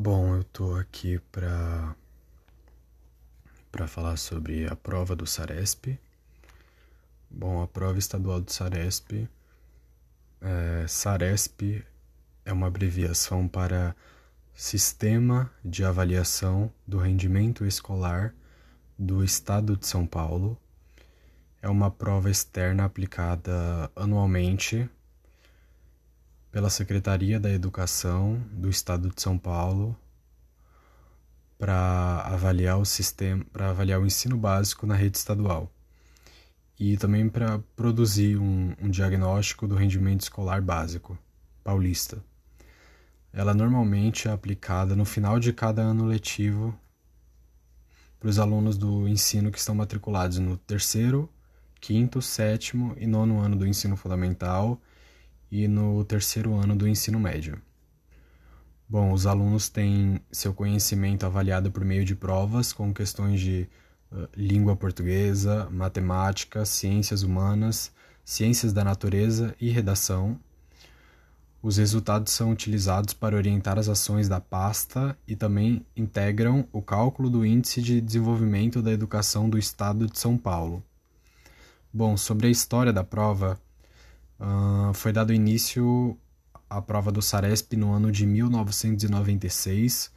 Bom, eu tô aqui para para falar sobre a prova do Saresp. Bom, a prova estadual do Saresp, é, Saresp é uma abreviação para Sistema de Avaliação do Rendimento Escolar do Estado de São Paulo. É uma prova externa aplicada anualmente pela Secretaria da Educação do Estado de São Paulo para avaliar o sistema, para avaliar o ensino básico na rede estadual e também para produzir um, um diagnóstico do rendimento escolar básico paulista. Ela normalmente é aplicada no final de cada ano letivo para os alunos do ensino que estão matriculados no terceiro, quinto, sétimo e nono ano do ensino fundamental e no terceiro ano do ensino médio. Bom, os alunos têm seu conhecimento avaliado por meio de provas com questões de língua portuguesa, matemática, ciências humanas, ciências da natureza e redação. Os resultados são utilizados para orientar as ações da pasta e também integram o cálculo do Índice de Desenvolvimento da Educação do Estado de São Paulo. Bom, sobre a história da prova, Uh, foi dado início à prova do Saresp no ano de 1996,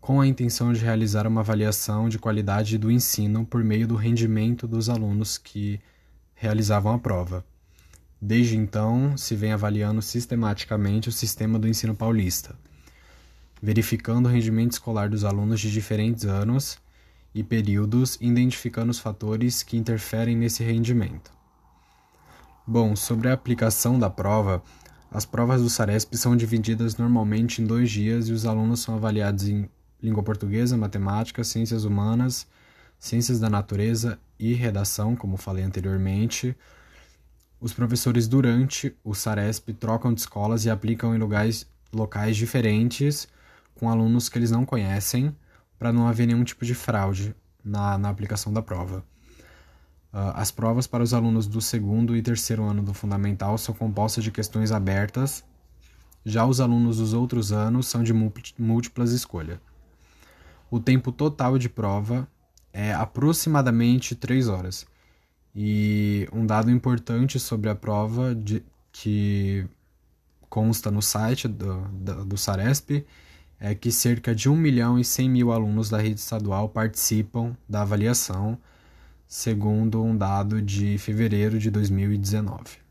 com a intenção de realizar uma avaliação de qualidade do ensino por meio do rendimento dos alunos que realizavam a prova. Desde então, se vem avaliando sistematicamente o sistema do ensino paulista, verificando o rendimento escolar dos alunos de diferentes anos e períodos, identificando os fatores que interferem nesse rendimento. Bom, sobre a aplicação da prova, as provas do Saresp são divididas normalmente em dois dias e os alunos são avaliados em língua portuguesa, matemática, ciências humanas, ciências da natureza e redação, como falei anteriormente. Os professores, durante o Saresp, trocam de escolas e aplicam em lugares, locais diferentes com alunos que eles não conhecem, para não haver nenhum tipo de fraude na, na aplicação da prova. Uh, as provas para os alunos do segundo e terceiro ano do fundamental são compostas de questões abertas, já os alunos dos outros anos são de múltiplas escolhas. O tempo total de prova é aproximadamente 3 horas. E um dado importante sobre a prova de, que consta no site do, do, do Saresp é que cerca de 1 milhão e 100 mil alunos da rede estadual participam da avaliação segundo um dado de fevereiro de 2019.